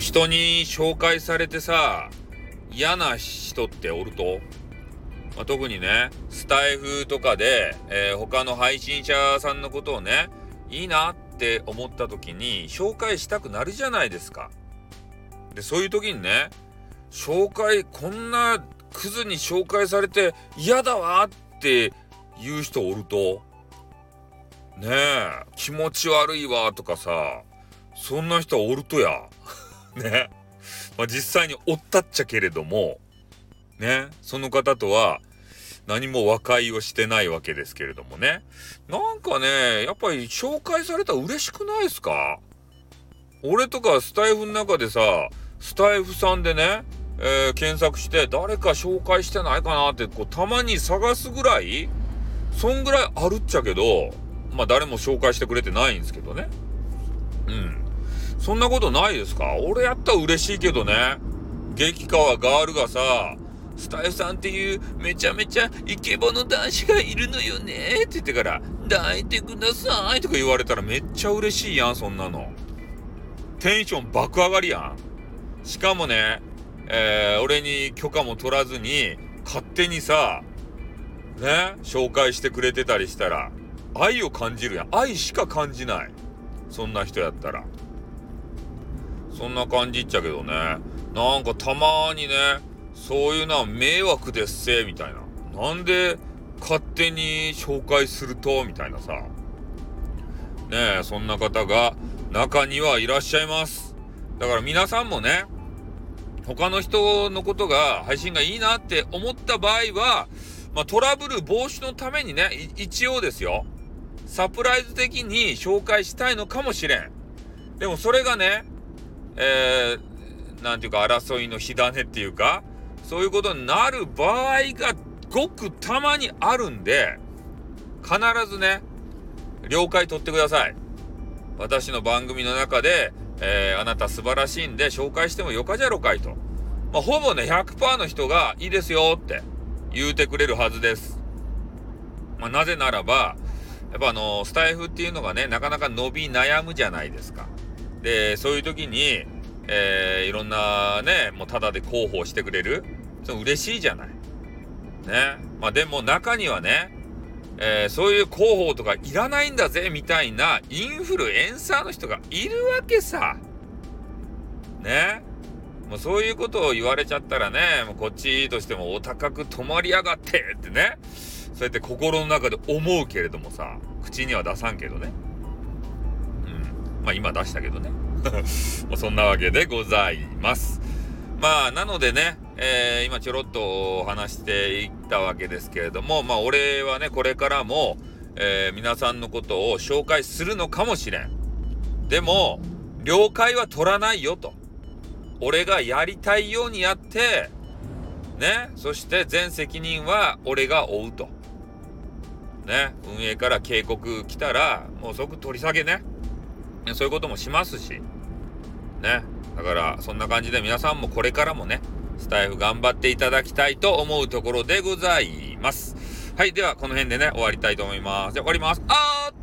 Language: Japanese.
人に紹介されてさ、嫌な人っておると、まあ、特にね、スタイフとかで、えー、他の配信者さんのことをね、いいなって思った時に紹介したくなるじゃないですか。で、そういう時にね、紹介、こんなクズに紹介されて嫌だわって言う人おると、ねえ、気持ち悪いわとかさ、そんな人おるとや。ね。まあ、実際におったっちゃけれども、ね。その方とは何も和解をしてないわけですけれどもね。なんかね、やっぱり紹介されたら嬉しくないですか？俺とかスタイフの中でさ、スタイフさんでね、えー、検索して誰か紹介してないかなってこうたまに探すぐらいそんぐらいあるっちゃけどまあ誰も紹介してくれてないんですけどねうんそんなことないですか？俺やったら嬉しいけどね。激川ガールがさスタイフさんっていうめちゃめちゃイケボの男子がいるのよね。って言ってから抱いてくださいとか言われたらめっちゃ嬉しいやんそんなの。テンション爆上がりやん。しかもねえー、俺に許可も取らずに勝手にさね紹介してくれてたりしたら愛を感じるやん。愛しか感じない。そんな人やったら。そんな感じっちゃけどね。なんかたまにねそういうのは迷惑ですせみたいな。なんで勝手に紹介すると？みたいなさ。ねえそんな方が中にはいらっしゃいます。だから皆さんもね他の人のことが配信がいいなって思った場合は、まあ、トラブル防止のためにね、一応ですよ、サプライズ的に紹介したいのかもしれん。でもそれがね、えー、ていうか争いの火種っていうか、そういうことになる場合がごくたまにあるんで、必ずね、了解取ってください。私の番組の中で、えー、あなた素晴らしいんで紹介してもよかじゃろかいと。まあ、ほぼね、100%の人がいいですよって言うてくれるはずです。まあ、なぜならば、やっぱあの、スタイフっていうのがね、なかなか伸び悩むじゃないですか。で、そういう時に、えー、いろんなね、もうタダで広報してくれる。その嬉しいじゃない。ね。まあでも中にはね、えー、そういう広報とかいらないんだぜみたいなインフルエンサーの人がいるわけさ。ね。もうそういうことを言われちゃったらね、もうこっちとしてもお高く泊まりやがってってね。そうやって心の中で思うけれどもさ、口には出さんけどね。まあ今出したけどね。そんなわけでございます。まあ、なのでね、えー、今ちょろっと話していったわけですけれども、まあ、俺はね、これからも、えー、皆さんのことを紹介するのかもしれん。でも、了解は取らないよと。俺がやりたいようにやって、ね、そして全責任は俺が負うと。ね、運営から警告来たら、もう即取り下げね。そういうこともしますし、ね。だからそんな感じで皆さんもこれからもねスタイフ頑張っていただきたいと思うところでございます。はいではこの辺でね終わりたいと思います。じゃ終わります。あー